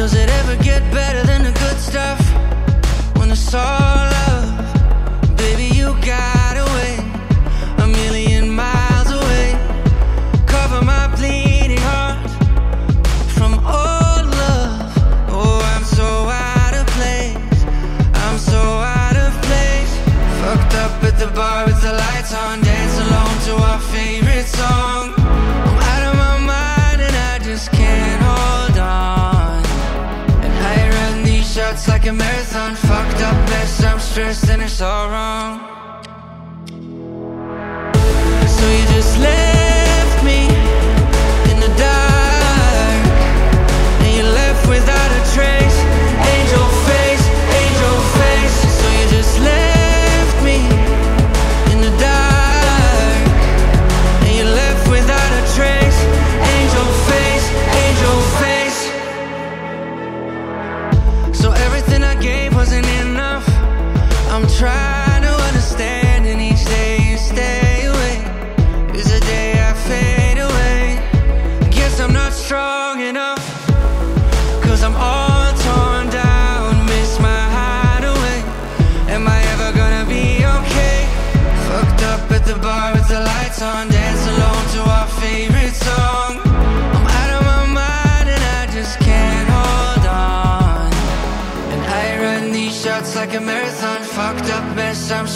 Does it ever get better than the good stuff? When it's all love, baby, you got and it's all wrong.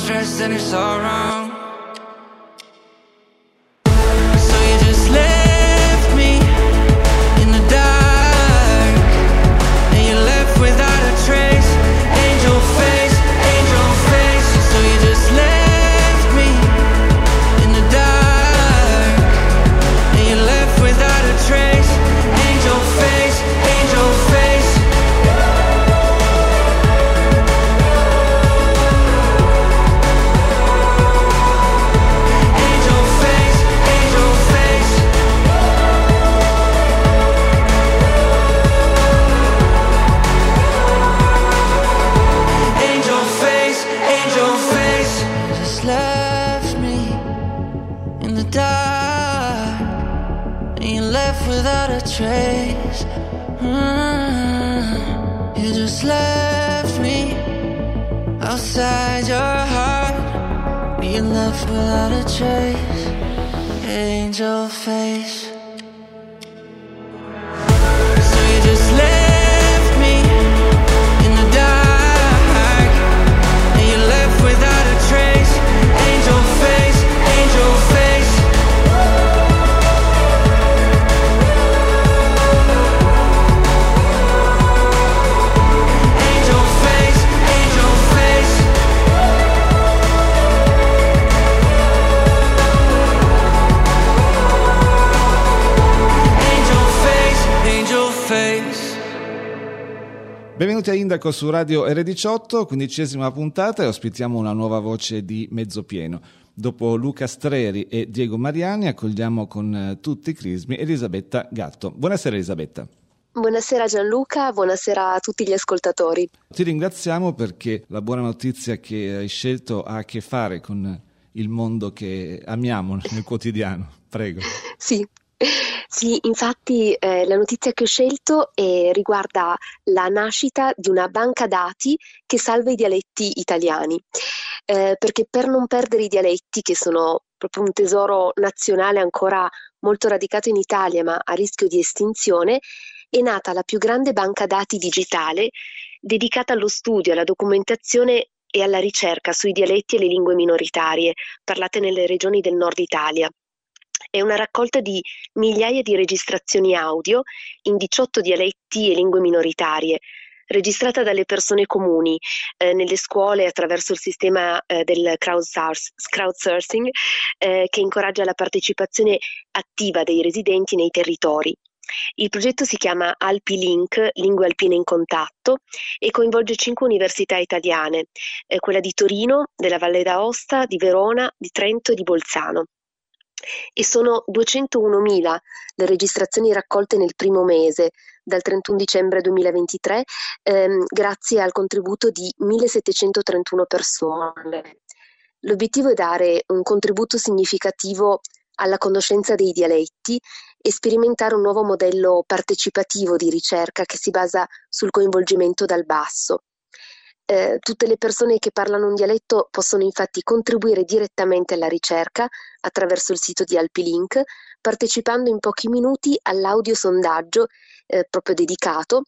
stress and it's all wrong. Just left me outside your heart. You left without a trace. Angel face. Benvenuti a Indaco su Radio R18, quindicesima puntata e ospitiamo una nuova voce di mezzo pieno. Dopo Luca Streri e Diego Mariani accogliamo con eh, tutti i crismi Elisabetta Gatto. Buonasera Elisabetta. Buonasera Gianluca, buonasera a tutti gli ascoltatori. Ti ringraziamo perché la buona notizia che hai scelto ha a che fare con il mondo che amiamo nel quotidiano. Prego. Sì, sì, infatti eh, la notizia che ho scelto eh, riguarda la nascita di una banca dati che salva i dialetti italiani, Eh, perché per non perdere i dialetti, che sono proprio un tesoro nazionale ancora molto radicato in Italia, ma a rischio di estinzione, è nata la più grande banca dati digitale dedicata allo studio, alla documentazione e alla ricerca sui dialetti e le lingue minoritarie parlate nelle regioni del nord Italia. È una raccolta di migliaia di registrazioni audio in 18 dialetti e lingue minoritarie, registrata dalle persone comuni eh, nelle scuole attraverso il sistema eh, del crowdsourcing eh, che incoraggia la partecipazione attiva dei residenti nei territori. Il progetto si chiama Alpi Link, Lingue Alpine in Contatto, e coinvolge cinque università italiane, eh, quella di Torino, della Valle d'Aosta, di Verona, di Trento e di Bolzano. E sono 201.000 le registrazioni raccolte nel primo mese, dal 31 dicembre 2023, ehm, grazie al contributo di 1.731 persone. L'obiettivo è dare un contributo significativo alla conoscenza dei dialetti e sperimentare un nuovo modello partecipativo di ricerca che si basa sul coinvolgimento dal basso. Eh, tutte le persone che parlano un dialetto possono infatti contribuire direttamente alla ricerca attraverso il sito di Alpilink, partecipando in pochi minuti all'audio sondaggio eh, proprio dedicato,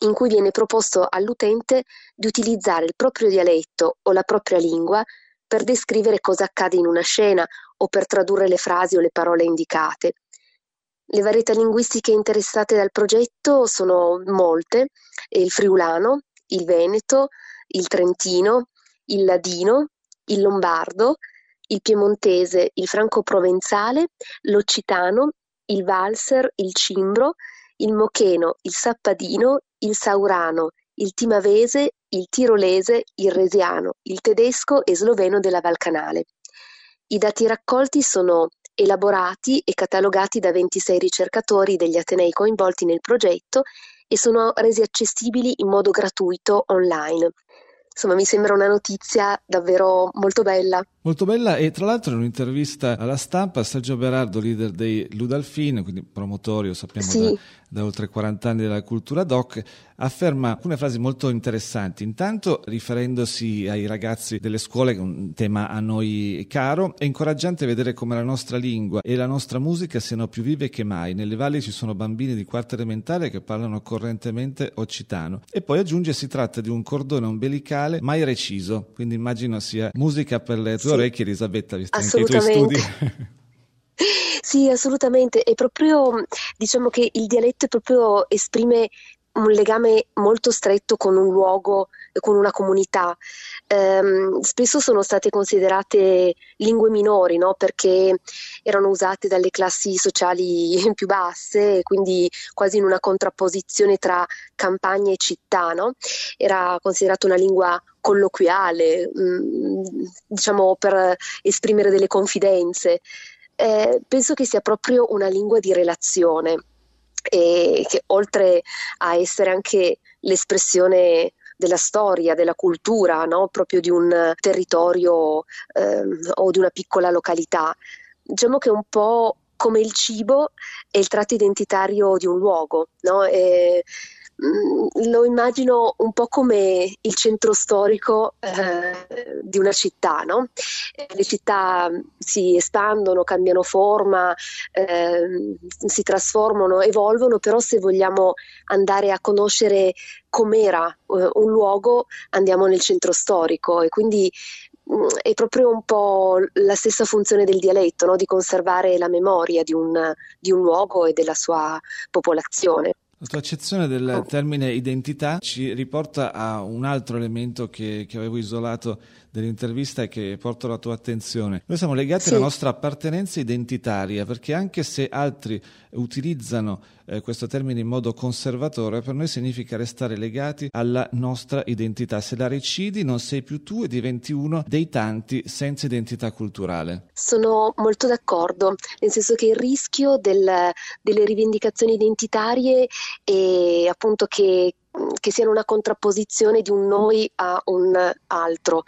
in cui viene proposto all'utente di utilizzare il proprio dialetto o la propria lingua per descrivere cosa accade in una scena o per tradurre le frasi o le parole indicate. Le varietà linguistiche interessate dal progetto sono molte, il friulano, il veneto, il trentino, il ladino, il lombardo, il piemontese, il franco-provenzale, l'occitano, il valser, il cimbro, il mocheno, il sappadino, il saurano, il timavese, il tirolese, il resiano, il tedesco e sloveno della Val Canale. I dati raccolti sono elaborati e catalogati da 26 ricercatori degli atenei coinvolti nel progetto e sono resi accessibili in modo gratuito online. Insomma, mi sembra una notizia davvero molto bella. Molto bella e tra l'altro in un'intervista alla stampa Sergio Berardo, leader dei Ludalfin, quindi promotorio sappiamo sì. da, da, oltre 40 anni della cultura doc, afferma alcune frasi molto interessanti. Intanto riferendosi ai ragazzi delle scuole, che è un tema a noi caro, è incoraggiante vedere come la nostra lingua e la nostra musica siano più vive che mai. Nelle valli ci sono bambini di quarta elementare che parlano correntemente occitano. E poi aggiunge si tratta di un cordone ombelicale mai reciso, quindi immagino sia musica per le tue orecchie Elisabetta, visto anche i tuoi studi. Sì, assolutamente. È proprio, diciamo che il dialetto proprio esprime un legame molto stretto con un luogo, con una comunità. Um, spesso sono state considerate lingue minori, no? perché erano usate dalle classi sociali più basse, quindi quasi in una contrapposizione tra campagna e città. No? Era considerata una lingua colloquiale, um, diciamo per esprimere delle confidenze. Eh, penso che sia proprio una lingua di relazione e che oltre a essere anche l'espressione della storia, della cultura, no? proprio di un territorio ehm, o di una piccola località. Diciamo che è un po' come il cibo è il tratto identitario di un luogo, no? E, Mm, lo immagino un po' come il centro storico eh, di una città, no? Eh, le città si espandono, cambiano forma, eh, si trasformano, evolvono, però se vogliamo andare a conoscere com'era eh, un luogo andiamo nel centro storico e quindi mm, è proprio un po' la stessa funzione del dialetto, no? di conservare la memoria di un, di un luogo e della sua popolazione. La tua accezione del oh. termine identità ci riporta a un altro elemento che, che avevo isolato dell'intervista e che porto alla tua attenzione. Noi siamo legati sì. alla nostra appartenenza identitaria perché anche se altri utilizzano eh, questo termine in modo conservatore, per noi significa restare legati alla nostra identità. Se la recidi non sei più tu e diventi uno dei tanti senza identità culturale. Sono molto d'accordo, nel senso che il rischio del, delle rivendicazioni identitarie è appunto che che siano una contrapposizione di un noi a un altro.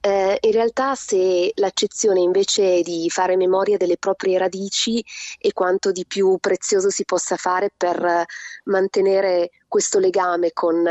Eh, in realtà se l'accezione invece di fare memoria delle proprie radici è quanto di più prezioso si possa fare per mantenere questo legame con,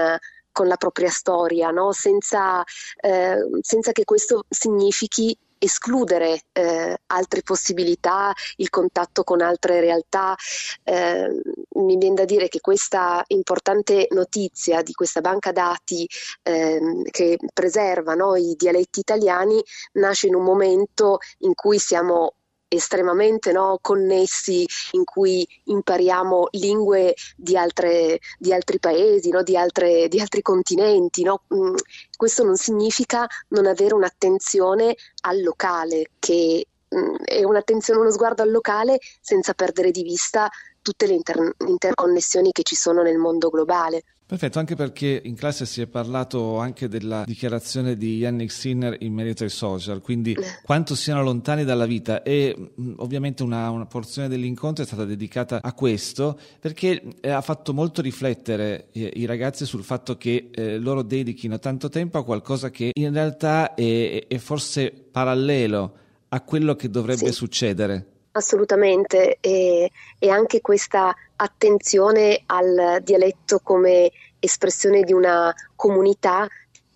con la propria storia, no? senza, eh, senza che questo significhi escludere eh, altre possibilità, il contatto con altre realtà. Eh, mi viene da dire che questa importante notizia di questa banca dati eh, che preserva no, i dialetti italiani nasce in un momento in cui siamo estremamente no, connessi in cui impariamo lingue di, altre, di altri paesi, no, di, altre, di, altri continenti. No? Mm, questo non significa non avere un'attenzione al locale, che mm, è un'attenzione, uno sguardo al locale senza perdere di vista tutte le inter- interconnessioni che ci sono nel mondo globale. Perfetto, anche perché in classe si è parlato anche della dichiarazione di Yannick Sinner in merito ai social, quindi eh. quanto siano lontani dalla vita e ovviamente una, una porzione dell'incontro è stata dedicata a questo perché eh, ha fatto molto riflettere eh, i ragazzi sul fatto che eh, loro dedichino tanto tempo a qualcosa che in realtà è, è forse parallelo a quello che dovrebbe sì. succedere Assolutamente, e, e, anche questa attenzione al dialetto come espressione di una comunità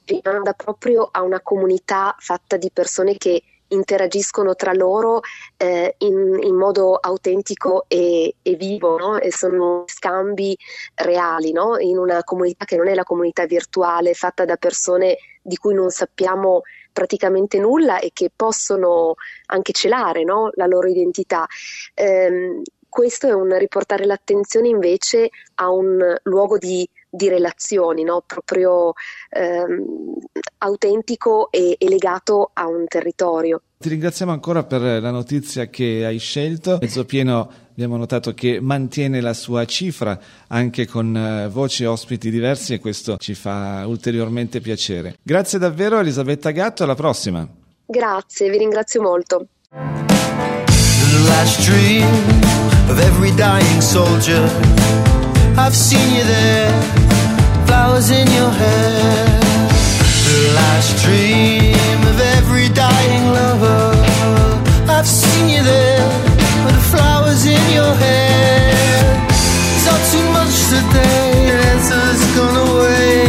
rimanda proprio a una comunità fatta di persone che interagiscono tra loro eh, in, in, modo autentico e, e vivo no? e sono scambi reali no? in una comunità che non è la comunità virtuale fatta da persone di cui non sappiamo praticamente nulla e che possono anche celare no? la loro identità. Eh, questo è un riportare l'attenzione invece a un luogo di di relazioni, no? proprio ehm, autentico e, e legato a un territorio. Ti ringraziamo ancora per la notizia che hai scelto. Mezzo pieno abbiamo notato che mantiene la sua cifra anche con uh, voci e ospiti diversi e questo ci fa ulteriormente piacere. Grazie davvero Elisabetta Gatto, alla prossima. Grazie, vi ringrazio molto. Of every dying soldier I've seen you there, flowers in your hair. The last dream of every dying lover. I've seen you there, with the flowers in your hair. It's not too much today, answer's gone away.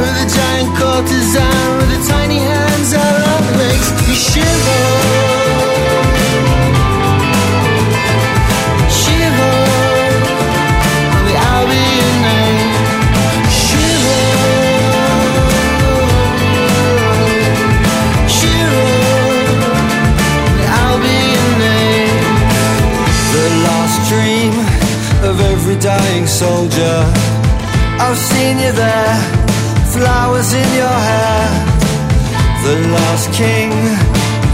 With a giant courtesan, with the tiny hands, our love makes me shiver. I've seen you there, flowers in your hair. The last king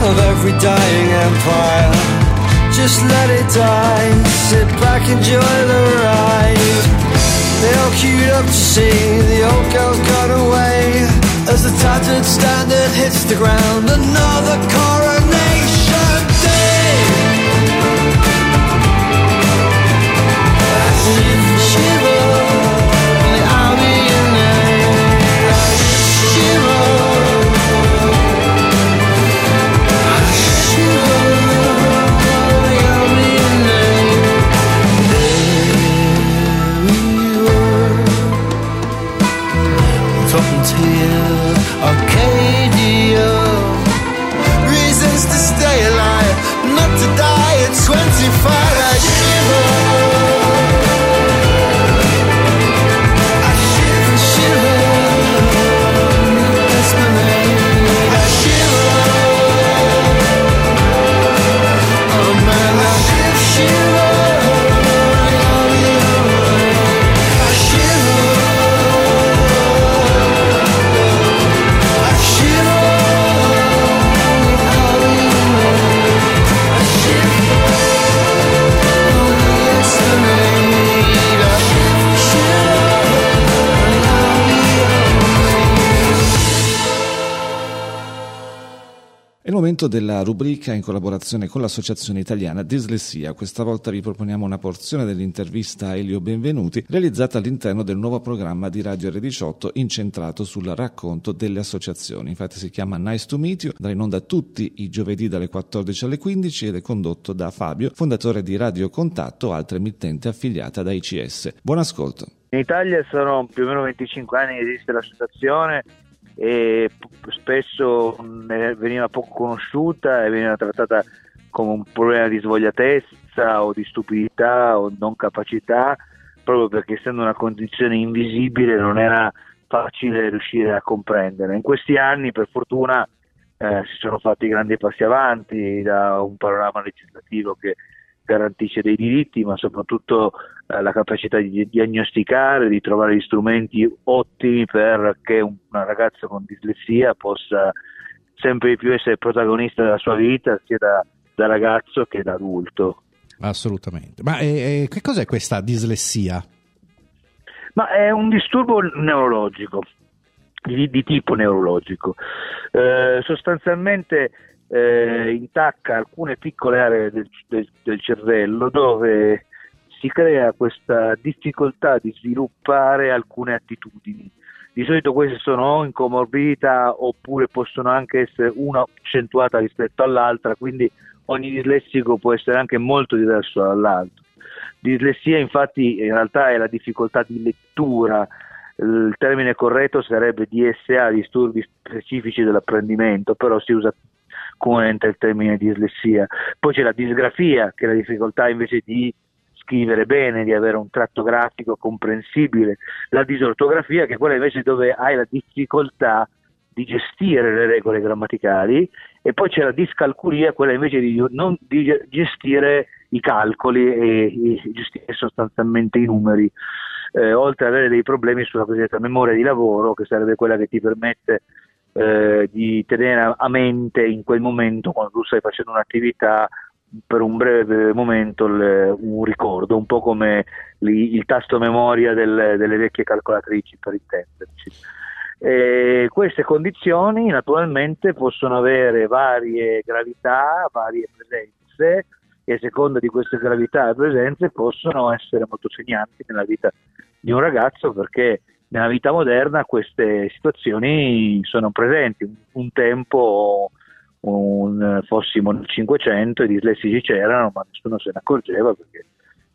of every dying empire. Just let it die, sit back, enjoy the ride. They all queued up to see the old girl's gone away. As the tattered standard hits the ground, another coronation momento della rubrica in collaborazione con l'Associazione Italiana Dislessia. Questa volta vi proponiamo una porzione dell'intervista a Elio Benvenuti realizzata all'interno del nuovo programma di Radio R18 incentrato sul racconto delle associazioni. Infatti si chiama Nice to Meet You, andrà in onda tutti i giovedì dalle 14 alle 15 ed è condotto da Fabio, fondatore di Radio Contatto, altra emittente affiliata da ICS. Buon ascolto. In Italia sono più o meno 25 anni che esiste l'associazione e spesso veniva poco conosciuta e veniva trattata come un problema di svogliatezza o di stupidità o non capacità, proprio perché essendo una condizione invisibile non era facile riuscire a comprendere. In questi anni, per fortuna, eh, si sono fatti grandi passi avanti da un panorama legislativo che garantisce dei diritti, ma soprattutto eh, la capacità di diagnosticare, di trovare gli strumenti ottimi perché un, una ragazza con dislessia possa sempre più essere protagonista della sua vita, sia da, da ragazzo che da adulto. Assolutamente. Ma eh, che cos'è questa dislessia? Ma è un disturbo neurologico, di, di tipo neurologico. Eh, sostanzialmente eh, intacca alcune piccole aree del, del, del cervello dove si crea questa difficoltà di sviluppare alcune attitudini. Di solito queste sono o in comorbidità oppure possono anche essere una accentuata rispetto all'altra, quindi ogni dislessico può essere anche molto diverso dall'altro. Dislessia infatti in realtà è la difficoltà di lettura, il termine corretto sarebbe DSA, disturbi specifici dell'apprendimento, però si usa comunemente il termine dislessia. Poi c'è la disgrafia, che è la difficoltà invece di scrivere bene, di avere un tratto grafico comprensibile, la disortografia, che è quella invece dove hai la difficoltà di gestire le regole grammaticali, e poi c'è la discalculia, quella invece di non di gestire i calcoli e, e gestire sostanzialmente i numeri. Eh, oltre ad avere dei problemi sulla cosiddetta memoria di lavoro, che sarebbe quella che ti permette eh, di tenere a mente in quel momento, quando tu stai facendo un'attività, per un breve momento il, un ricordo, un po' come li, il tasto memoria del, delle vecchie calcolatrici, per intenderci. E queste condizioni naturalmente possono avere varie gravità, varie presenze e a seconda di queste gravità e presenze possono essere molto segnanti nella vita di un ragazzo perché nella vita moderna queste situazioni sono presenti. Un tempo un, fossimo nel 500 i dislessici c'erano ma nessuno se ne accorgeva perché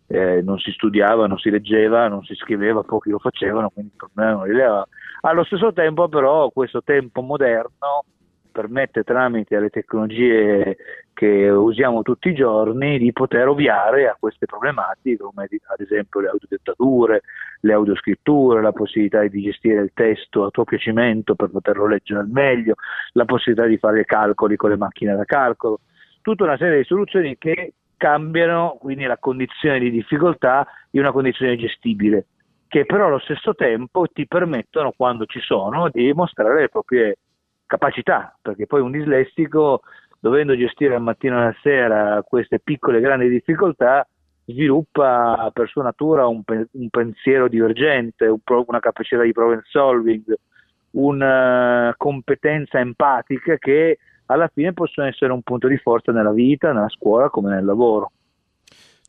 eh, non si studiava, non si leggeva, non si scriveva, pochi lo facevano, quindi il problema non rilevava. Allo stesso tempo però questo tempo moderno permette tramite le tecnologie che usiamo tutti i giorni di poter ovviare a queste problematiche come ad esempio le audiodettature, le audioscritture, la possibilità di gestire il testo a tuo piacimento per poterlo leggere al meglio, la possibilità di fare calcoli con le macchine da calcolo, tutta una serie di soluzioni che cambiano quindi la condizione di difficoltà in una condizione gestibile che però allo stesso tempo ti permettono, quando ci sono, di mostrare le proprie capacità, perché poi un dislessico, dovendo gestire al mattino e alla sera queste piccole grandi difficoltà, sviluppa per sua natura un, un pensiero divergente, un pro- una capacità di problem solving, una competenza empatica che alla fine possono essere un punto di forza nella vita, nella scuola come nel lavoro.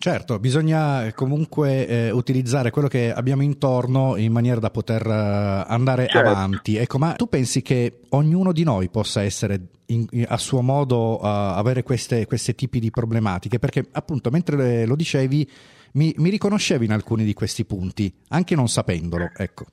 Certo, bisogna eh, comunque eh, utilizzare quello che abbiamo intorno in maniera da poter uh, andare certo. avanti. Ecco, ma tu pensi che ognuno di noi possa essere in, in, a suo modo uh, avere queste, questi tipi di problematiche? Perché appunto mentre lo dicevi mi, mi riconoscevi in alcuni di questi punti, anche non sapendolo, ecco.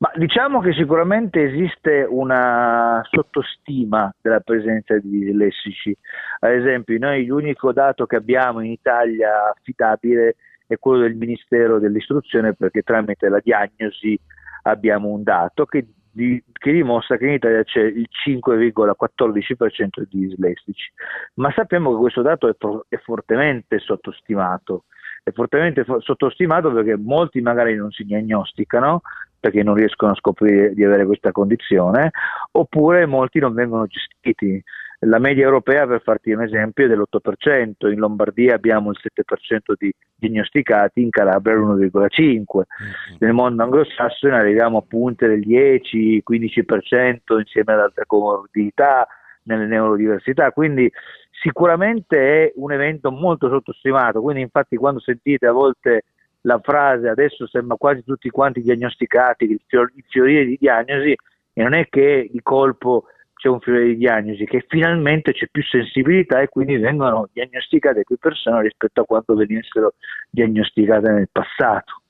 Ma diciamo che sicuramente esiste una sottostima della presenza di dislessici. Ad esempio, noi l'unico dato che abbiamo in Italia affidabile è quello del Ministero dell'Istruzione perché tramite la diagnosi abbiamo un dato che, di, che dimostra che in Italia c'è il 5,14% di dislessici. Ma sappiamo che questo dato è, è fortemente sottostimato è fortemente sottostimato perché molti magari non si diagnosticano perché non riescono a scoprire di avere questa condizione, oppure molti non vengono gestiti. La media europea, per farti un esempio, è dell'8%, in Lombardia abbiamo il 7% di diagnosticati, in Calabria l'1,5%, mm-hmm. nel mondo anglosassone arriviamo a punte del 10-15% insieme ad altre comorbidità, nelle neurodiversità, quindi sicuramente è un evento molto sottostimato, quindi infatti quando sentite a volte la frase adesso sembra quasi tutti quanti diagnosticati, il, fior- il fiorire di diagnosi, e non è che di colpo c'è un fiore di diagnosi, che finalmente c'è più sensibilità e quindi vengono diagnosticate più persone rispetto a quanto venissero diagnosticate nel passato.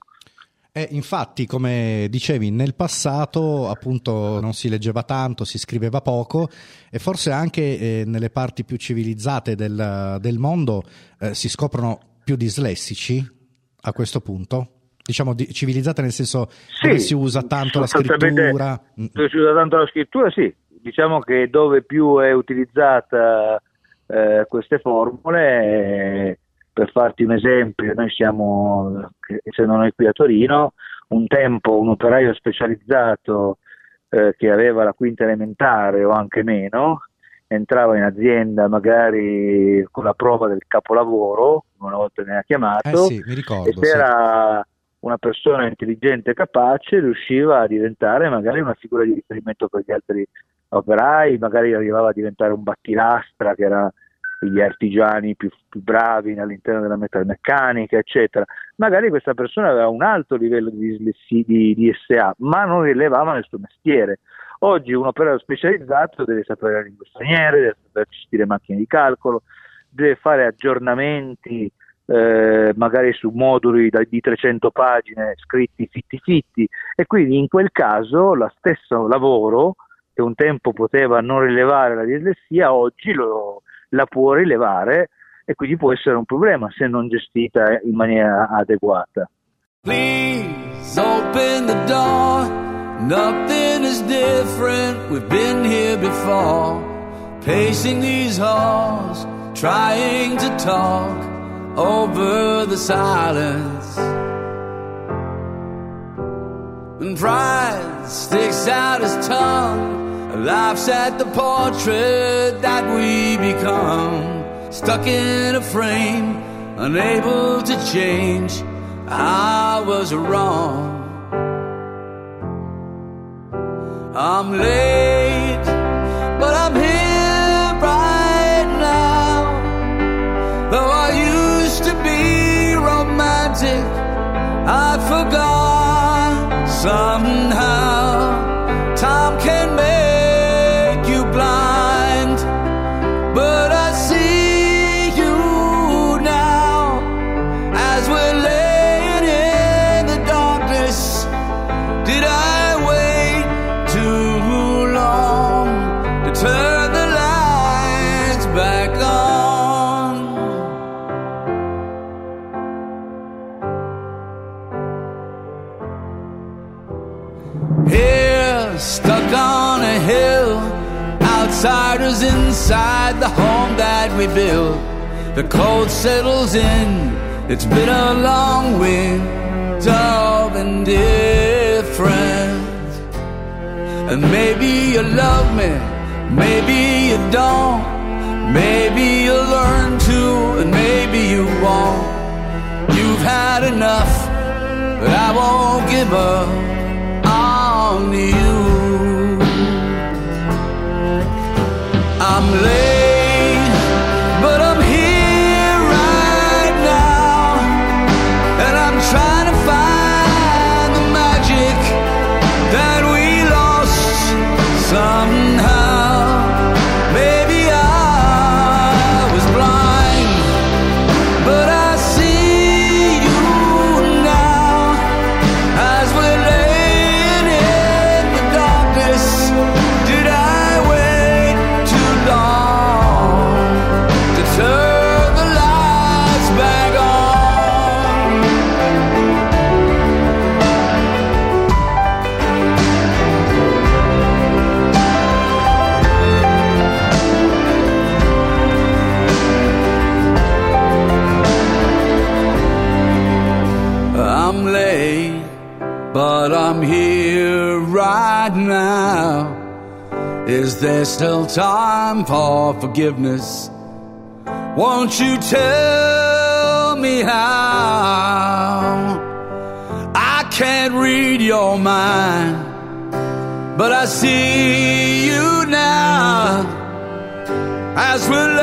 Eh, infatti, come dicevi, nel passato appunto non si leggeva tanto, si scriveva poco e forse anche eh, nelle parti più civilizzate del, del mondo eh, si scoprono più dislessici a questo punto? Diciamo di, civilizzate nel senso sì, dove si usa tanto la scrittura? Dove si usa tanto la scrittura, sì. Diciamo che dove più è utilizzata eh, queste formule per farti un esempio, noi siamo, essendo noi qui a Torino, un tempo un operaio specializzato eh, che aveva la quinta elementare o anche meno, entrava in azienda magari con la prova del capolavoro, una volta ne ha chiamato, eh sì, ricordo, e se sì. era una persona intelligente e capace riusciva a diventare magari una figura di riferimento per gli altri operai, magari arrivava a diventare un battilastra che era gli artigiani più, più, bravi all'interno della metalmeccanica, eccetera. Magari questa persona aveva un alto livello di, di, di SA, ma non rilevava nel suo mestiere. Oggi un operaio specializzato deve sapere le lingue straniere, deve saper gestire macchine di calcolo, deve fare aggiornamenti eh, magari su moduli da, di 300 pagine scritti fitti fitti e quindi in quel caso lo stesso lavoro che un tempo poteva non rilevare la dislessia oggi lo, la può rilevare e quindi può essere un problema se non gestita in maniera adeguata. Please open the door. Nothing is different. We've been here before. Pacing these halls, trying to talk over the silence. And pride sticks out his tongue, laughs at the portrait that we become. Stuck in a frame, unable to change. I was wrong. I'm late, but I'm here right now. Though I used to be romantic, I forgot somehow. Time can stuck on a hill, outsiders inside the home that we built. The cold settles in, it's been a long winter of indifference. And maybe you love me, maybe you don't. Maybe you'll learn to, and maybe you won't. You've had enough, but I won't give up I'm late, still time for forgiveness? Won't you tell me how? I can't read your mind, but I see you now as we're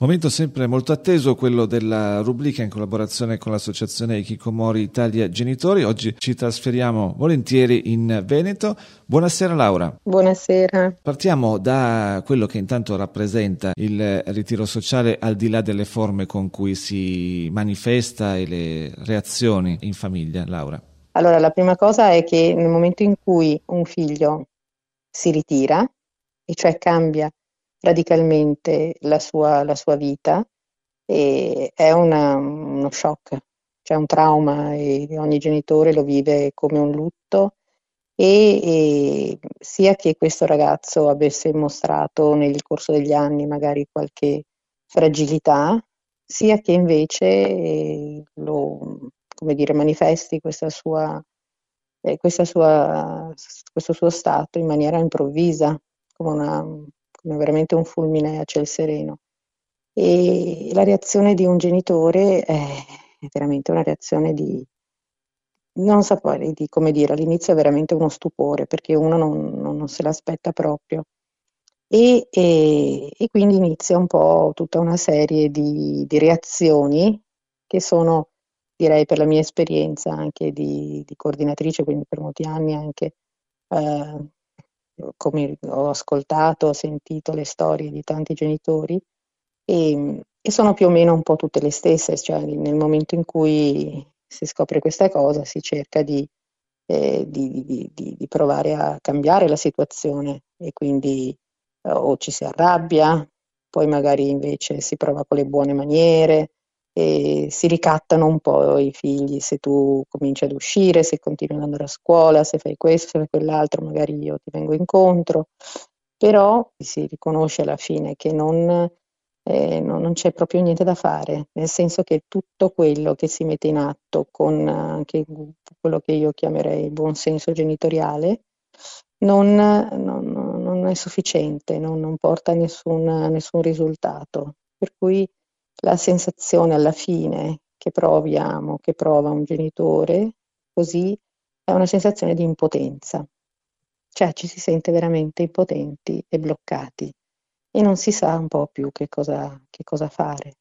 Momento sempre molto atteso, quello della rubrica in collaborazione con l'associazione Kikomori Italia Genitori. Oggi ci trasferiamo volentieri in Veneto. Buonasera Laura. Buonasera. Partiamo da quello che intanto rappresenta il ritiro sociale al di là delle forme con cui si manifesta e le reazioni in famiglia, Laura. Allora, la prima cosa è che nel momento in cui un figlio si ritira, e cioè cambia radicalmente la sua, la sua vita, e è una- uno shock, cioè un trauma e ogni genitore lo vive come un lutto e, e sia che questo ragazzo avesse mostrato nel corso degli anni magari qualche fragilità, sia che invece eh, lo, come dire, manifesti questa sua, eh, questa sua, questo suo stato in maniera improvvisa, come, una, veramente un fulmine a ciel sereno. E la reazione di un genitore è veramente una reazione di, non saprei di come dire, all'inizio è veramente uno stupore perché uno non, non, non se l'aspetta proprio. E, e, e, quindi inizia un po' tutta una serie di, di, reazioni che sono, direi per la mia esperienza anche di, di coordinatrice, quindi per molti anni anche eh, come ho ascoltato, ho sentito le storie di tanti genitori e, e sono più o meno un po' tutte le stesse, cioè nel momento in cui si scopre questa cosa, si cerca di, eh, di, di, di provare a cambiare la situazione e quindi eh, o ci si arrabbia, poi magari invece si prova con le buone maniere e si ricattano un po' i figli se tu cominci ad uscire, se continui ad andare a scuola, se fai questo, se fai quell'altro, magari io ti vengo incontro, però si riconosce alla fine che non eh, no, non c'è proprio niente da fare, nel senso che tutto quello che si mette in atto con anche quello che io chiamerei buon senso genitoriale non, non, non è sufficiente, non, porta a nessun, nessun risultato. Per cui la sensazione alla fine che proviamo, che prova un genitore, così è una sensazione di impotenza, cioè ci si sente veramente impotenti e bloccati e non si sa un po' più che cosa, che cosa fare.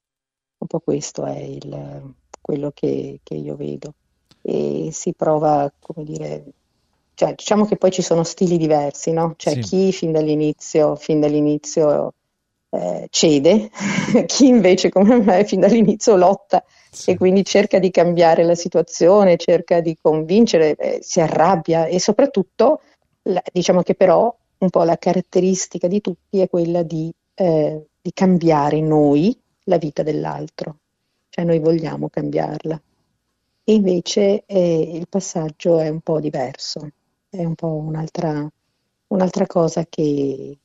Un po' questo è il, quello che, che, io vedo. E si prova, come dire, cioè, diciamo che poi ci sono stili diversi, no? Cioè sì. chi fin dall'inizio, fin dall'inizio eh, cede, chi invece come me fin dall'inizio lotta sì. e quindi cerca di cambiare la situazione, cerca di convincere, eh, si arrabbia e soprattutto la, diciamo che però un po' la caratteristica di tutti è quella di, eh, di cambiare noi la vita dell'altro, cioè noi vogliamo cambiarla. E invece eh, il passaggio è un po' diverso, è un po' un'altra, un'altra cosa che,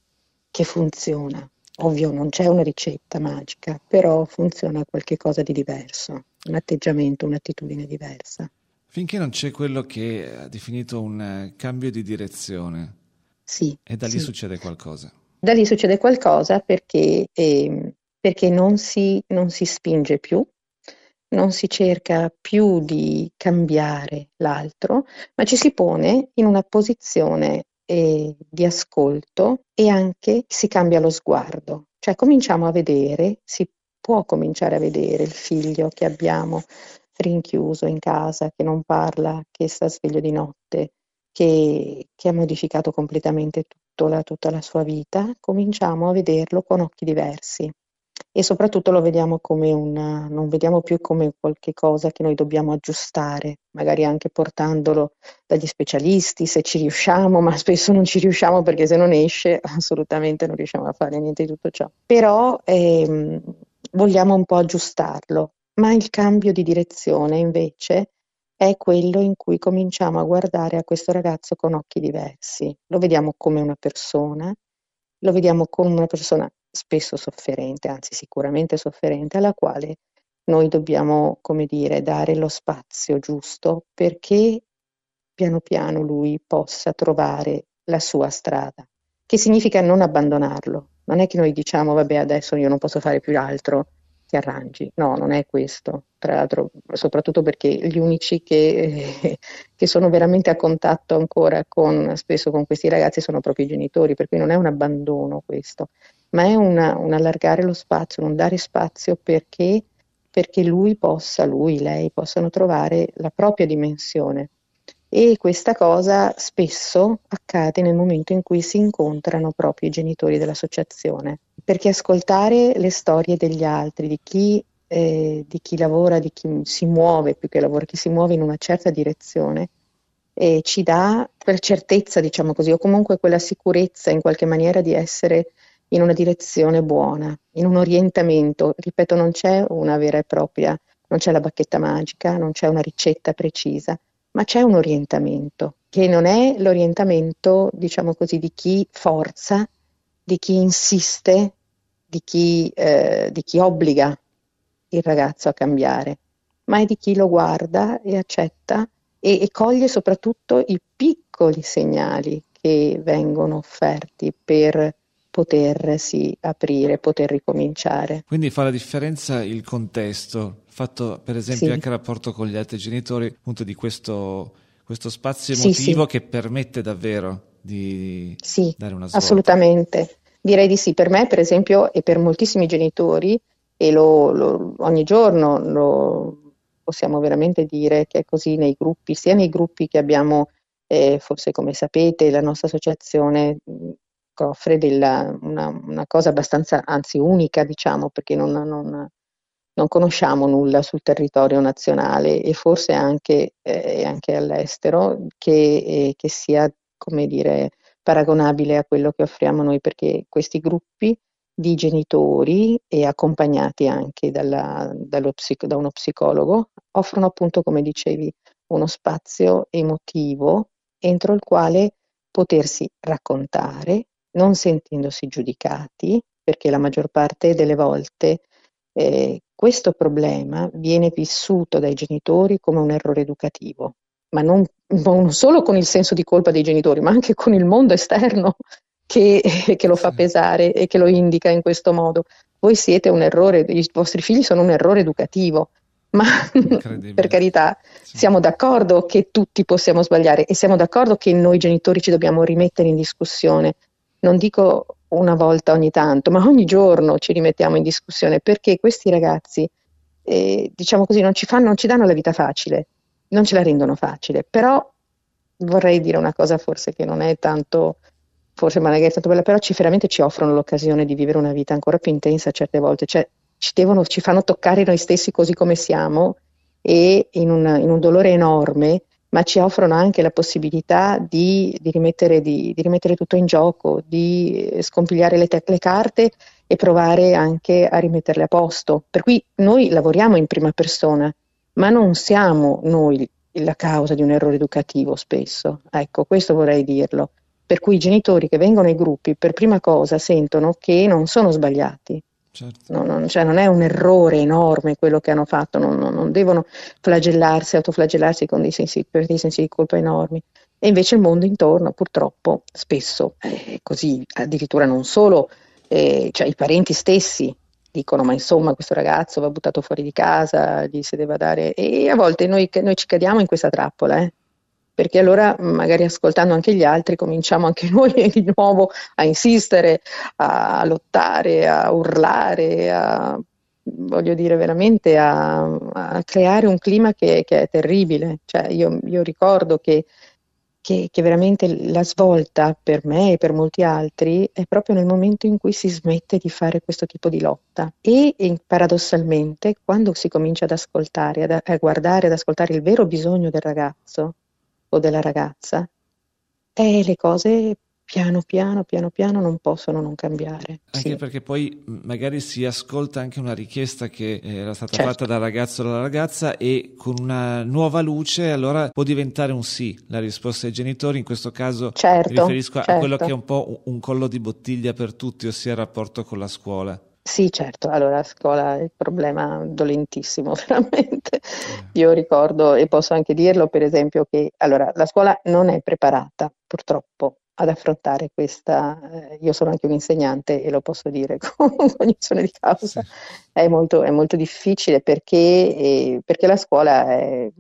che funziona. Ovvio non c'è una ricetta magica, però funziona qualcosa di diverso, un atteggiamento, un'attitudine diversa. Finché non c'è quello che ha definito un eh, cambio di direzione, sì. E da lì sì. succede qualcosa. Da lì succede qualcosa perché, eh, perché non, si, non si spinge più, non si cerca più di cambiare l'altro, ma ci si pone in una posizione eh, di ascolto e anche si cambia lo sguardo, cioè cominciamo a vedere, si può cominciare a vedere il figlio che abbiamo rinchiuso in casa, che non parla, che sta sveglio di notte, che, che ha modificato completamente la, tutta la sua vita, cominciamo a vederlo con occhi diversi e soprattutto lo vediamo come una, non vediamo più come qualche cosa che noi dobbiamo aggiustare, magari anche portandolo dagli specialisti se ci riusciamo, ma spesso non ci riusciamo perché se non esce assolutamente non riusciamo a fare niente di tutto ciò. Però ehm, vogliamo un po' aggiustarlo, ma il cambio di direzione invece è quello in cui cominciamo a guardare a questo ragazzo con occhi diversi. Lo vediamo come una persona, lo vediamo come una persona spesso sofferente, anzi sicuramente sofferente, alla quale noi dobbiamo, come dire, dare lo spazio giusto perché piano piano lui possa trovare la sua strada, che significa non abbandonarlo. Non è che noi diciamo, vabbè, adesso io non posso fare più altro, ti arrangi. No, non è questo. Tra l'altro, soprattutto perché gli unici che, eh, che, sono veramente a contatto ancora con, spesso con questi ragazzi sono proprio i genitori, per cui non è un abbandono questo, ma è una, un allargare lo spazio, un dare spazio perché, perché lui possa, lui, lei possano trovare la propria dimensione. E questa cosa spesso accade nel momento in cui si incontrano proprio i genitori dell'associazione perché ascoltare le storie degli altri, di chi, eh, di chi lavora, di chi si muove, più che lavora, chi si muove in una certa direzione, eh, ci dà quella certezza, diciamo così, o comunque quella sicurezza in qualche maniera di essere in una direzione buona, in un orientamento. Ripeto, non c'è una vera e propria, non c'è la bacchetta magica, non c'è una ricetta precisa, ma c'è un orientamento che non è l'orientamento, diciamo così, di chi forza, di chi insiste, di chi, eh, di chi obbliga il ragazzo a cambiare, ma è di chi lo guarda e accetta e, e coglie soprattutto i piccoli segnali che vengono offerti per potersi aprire, poter ricominciare. Quindi fa la differenza il contesto, fatto per esempio sì. anche il rapporto con gli altri genitori, appunto di questo, questo spazio emotivo sì, che permette davvero di dare una svolta. Assolutamente, direi di sì. Per me, per esempio, e per moltissimi genitori, e lo, lo, ogni giorno lo possiamo veramente dire che è così nei gruppi, sia nei gruppi che abbiamo, eh, forse come sapete, la nostra associazione offre della, una, una, cosa abbastanza, anzi unica, diciamo, perché non, non, non conosciamo nulla sul territorio nazionale e forse anche, eh, anche all'estero che, eh, che, sia, come dire, paragonabile a quello che offriamo noi, perché questi gruppi di genitori e accompagnati anche dalla, psico, da uno psicologo offrono appunto, come dicevi, uno spazio emotivo entro il quale potersi raccontare, non sentendosi giudicati, perché la maggior parte delle volte eh, questo problema viene vissuto dai genitori come un errore educativo, ma non, non, solo con il senso di colpa dei genitori, ma anche con il mondo esterno che, che lo fa pesare e che lo indica in questo modo. Voi siete un errore, i vostri figli sono un errore educativo, ma per carità sì. siamo d'accordo che tutti possiamo sbagliare e siamo d'accordo che noi genitori ci dobbiamo rimettere in discussione non dico una volta ogni tanto, ma ogni giorno ci rimettiamo in discussione perché questi ragazzi, eh, diciamo così, non ci, fanno, non ci danno la vita facile, non ce la rendono facile, però vorrei dire una cosa forse che non è tanto, forse magari è tanto bella, però ci, veramente ci offrono l'occasione di vivere una vita ancora più intensa certe volte, cioè ci, devono, ci fanno toccare noi stessi così come siamo e in un, in un dolore enorme ma ci offrono anche la possibilità di, di, rimettere, di, di rimettere, tutto in gioco, di scompigliare le, te- le, carte e provare anche a rimetterle a posto. Per cui noi lavoriamo in prima persona, ma non siamo noi la causa di un errore educativo spesso. Ecco, questo vorrei dirlo. Per cui i genitori che vengono ai gruppi per prima cosa sentono che non sono sbagliati, Certo. Non, non, cioè non, è un errore enorme quello che hanno fatto, non, non devono flagellarsi, autoflagellarsi con dei sensi, per dei sensi di colpa enormi. E invece il mondo intorno, purtroppo, spesso è così, addirittura non solo, eh, cioè i parenti stessi dicono ma insomma questo ragazzo va buttato fuori di casa, gli si deve dare... E a volte noi, noi ci cadiamo in questa trappola, eh? Perché allora magari ascoltando anche gli altri cominciamo anche noi di nuovo a insistere, a lottare, a urlare, a, voglio dire veramente a, a creare un clima che, che è terribile. Cioè io, io ricordo che, che, che, veramente la svolta per me e per molti altri è proprio nel momento in cui si smette di fare questo tipo di lotta e, e paradossalmente quando si comincia ad ascoltare, ad, a guardare, ad ascoltare il vero bisogno del ragazzo, o della ragazza, e le cose piano piano, piano piano non possono non cambiare. Anche sì. perché poi magari si ascolta anche una richiesta che era stata certo. fatta dal ragazzo o dalla ragazza e con una nuova luce allora può diventare un sì la risposta ai genitori, in questo caso certo, mi riferisco certo. a quello che è un po' un collo di bottiglia per tutti, ossia il rapporto con la scuola. Sì, certo, allora a scuola è il problema dolentissimo, veramente. Eh. Io ricordo e posso anche dirlo, per esempio, che allora, la scuola non è preparata, purtroppo, ad affrontare questa. Eh, io sono anche un insegnante e lo posso dire con cognizione di causa. Sì. È, molto, è, molto, difficile perché, eh, perché la scuola è,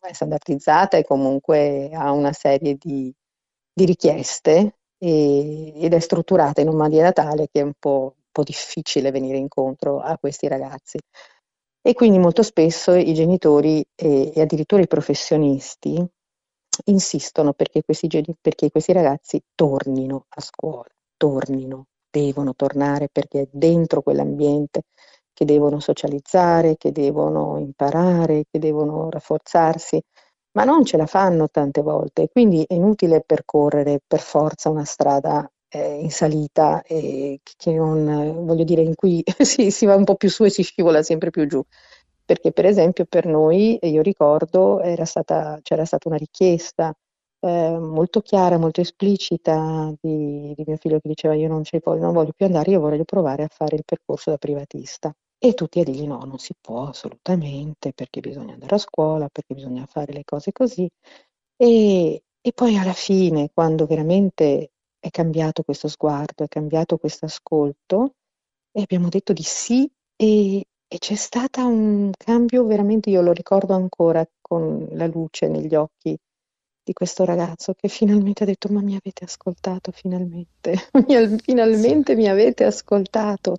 è, standardizzata e comunque ha una serie di, di richieste e, ed è strutturata in un maniera tale che è un po' po' difficile venire incontro a questi ragazzi. E quindi molto spesso i genitori e, e addirittura i professionisti insistono perché questi, perché questi ragazzi tornino a scuola, tornino, devono tornare perché è dentro quell'ambiente che devono socializzare, che devono imparare, che devono rafforzarsi, ma non ce la fanno tante volte, quindi è inutile percorrere per forza una strada eh, in salita e che non, voglio dire, in cui si, si, va un po' più su e si scivola sempre più giù. Perché per esempio per noi, io ricordo, stata, c'era stata una richiesta eh, molto chiara, molto esplicita di, di, mio figlio che diceva io non, voglio, non voglio più andare, io voglio provare a fare il percorso da privatista. E tutti a dirgli no, non si può assolutamente, perché bisogna andare a scuola, perché bisogna fare le cose così. E, e poi alla fine, quando veramente è cambiato questo sguardo, è cambiato questo ascolto, e abbiamo detto di sì e, e c'è stato un cambio veramente, io lo ricordo ancora con la luce negli occhi di questo ragazzo che finalmente ha detto ma mi avete ascoltato finalmente, finalmente mi avete ascoltato.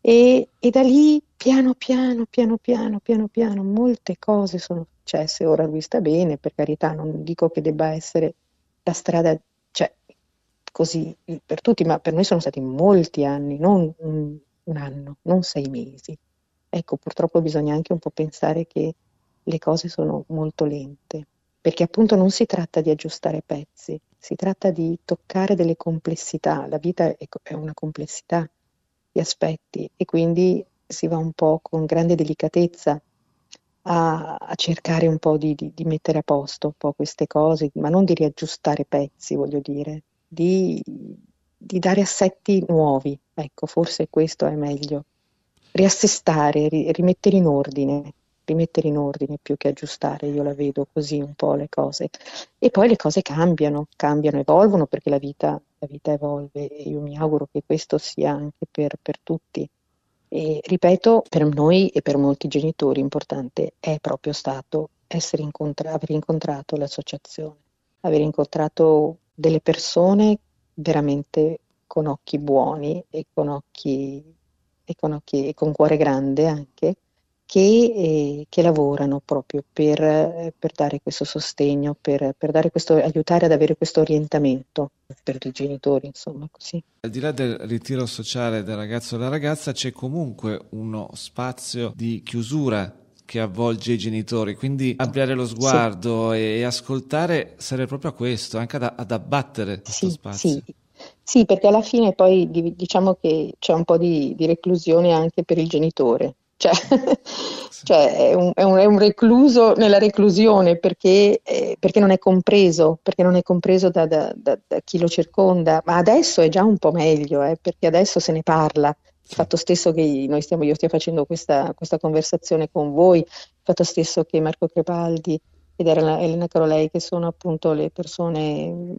E, e, da lì piano piano, piano piano, piano piano, molte cose sono successe. Ora lui sta bene, per carità, non dico che debba essere la strada, così per tutti, ma per noi sono stati molti anni, non un, un anno, non sei mesi. Ecco, purtroppo bisogna anche un po' pensare che le cose sono molto lente perché appunto non si tratta di aggiustare pezzi, si tratta di toccare delle complessità, la vita è una complessità di aspetti e quindi si va un po' con grande delicatezza a, a cercare un po' di, di, di, mettere a posto un po' queste cose, ma non di riaggiustare pezzi, voglio dire, di, di dare assetti nuovi, ecco, forse questo è meglio, riassestare, ri, rimettere in ordine rimettere in ordine più che aggiustare, io la vedo così un po' le cose. E poi le cose cambiano, cambiano, evolvono perché la vita, la vita evolve e io mi auguro che questo sia anche per, per tutti. E ripeto, per noi e per molti genitori importante è proprio stato incontra- aver incontrato l'associazione, aver incontrato delle persone veramente con occhi buoni e con occhi e con, occhi, e con cuore grande anche, che, eh, che lavorano proprio per, eh, per, dare questo sostegno, per, per dare questo, aiutare ad avere questo orientamento per i genitori, insomma, così. Al di là del ritiro sociale del ragazzo o della ragazza c'è comunque uno spazio di chiusura che avvolge i genitori, quindi ampliare lo sguardo sì. e, ascoltare serve proprio a questo, anche ad, ad abbattere questo sì, spazio. Sì. Sì, perché alla fine poi diciamo che c'è un po' di, di reclusione anche per il genitore, cioè, cioè è, un, è, un, è, un, recluso nella reclusione perché, eh, perché, non è compreso, perché non è compreso da, da, da, da, chi lo circonda, ma adesso è già un po' meglio, eh, perché adesso se ne parla. Il fatto stesso che noi stiamo, io stia facendo questa, questa conversazione con voi, il fatto stesso che Marco Crepaldi ed Elena Carolei, che sono appunto le persone mm,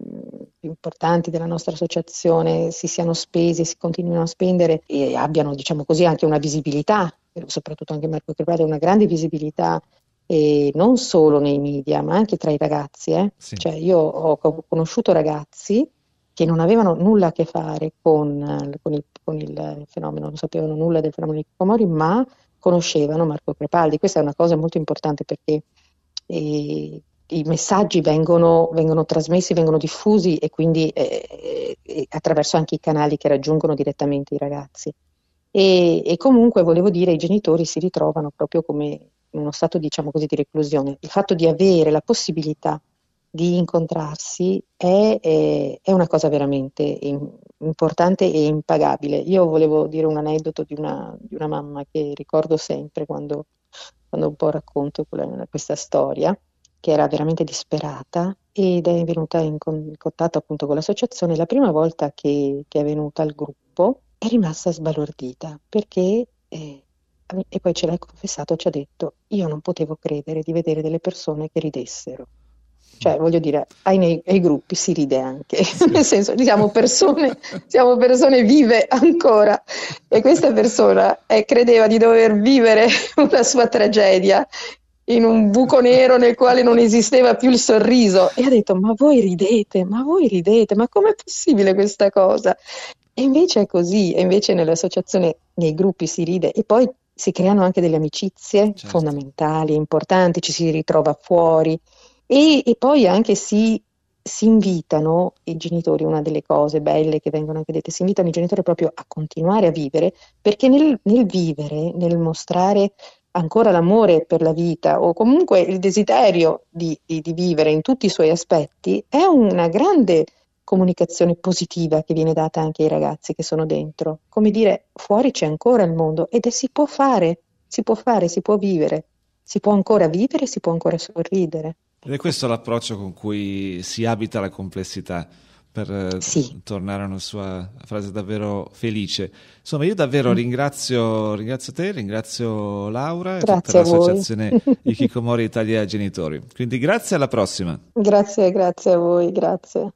più importanti della nostra associazione, si siano spesi, si continuino a spendere e abbiano, diciamo così, anche una visibilità soprattutto anche Marco Crepaldi, una grande visibilità e non solo nei media, ma anche tra i ragazzi. Eh? Sì. Cioè, io ho conosciuto ragazzi che non avevano nulla a che fare con, con, il, con il, fenomeno, non sapevano nulla del fenomeno di Kikomori, ma conoscevano Marco Crepaldi. Questa è una cosa molto importante perché eh, i messaggi vengono, vengono, trasmessi, vengono diffusi e quindi eh, eh, attraverso anche i canali che raggiungono direttamente i ragazzi. E, e, comunque volevo dire i genitori si ritrovano proprio come in uno stato diciamo così di reclusione. Il fatto di avere la possibilità di incontrarsi è, è, è una cosa veramente in, importante e impagabile. Io volevo dire un aneddoto di una, di una mamma che ricordo sempre quando, quando un po' racconto questa storia, che era veramente disperata ed è venuta in, contatto appunto con l'associazione la prima volta che, che è venuta al gruppo è rimasta sbalordita perché, eh, e poi ce l'ha confessato, ci ha detto, io non potevo credere di vedere delle persone che ridessero. Cioè, voglio dire, ai, nei, ai gruppi si ride anche, sì. nel senso, siamo persone, siamo persone vive ancora e questa persona eh, credeva di dover vivere una sua tragedia in un buco nero nel quale non esisteva più il sorriso e ha detto ma voi ridete, ma voi ridete, ma com'è possibile questa cosa? E invece è così, e invece nell'associazione, nei gruppi si ride e poi si creano anche delle amicizie certo. fondamentali, importanti, ci si ritrova fuori e, e poi anche si, si, invitano i genitori, una delle cose belle che vengono anche dette, si invitano i genitori proprio a continuare a vivere perché nel, nel vivere, nel mostrare ancora l'amore per la vita o comunque il desiderio di, di, di vivere in tutti i suoi aspetti è una grande comunicazione positiva che viene data anche ai ragazzi che sono dentro. Come dire, fuori c'è ancora il mondo ed è, si può fare, si può fare, si può vivere, si può ancora vivere, si può ancora sorridere. Ed è questo l'approccio con cui si abita la complessità per eh, sì. tornare a una sua frase davvero felice. Insomma, io davvero mm. ringrazio, ringrazio, te, ringrazio Laura grazie e tutta l'associazione Ikikomori Italia Genitori. Quindi grazie alla prossima. Grazie, grazie a voi, grazie.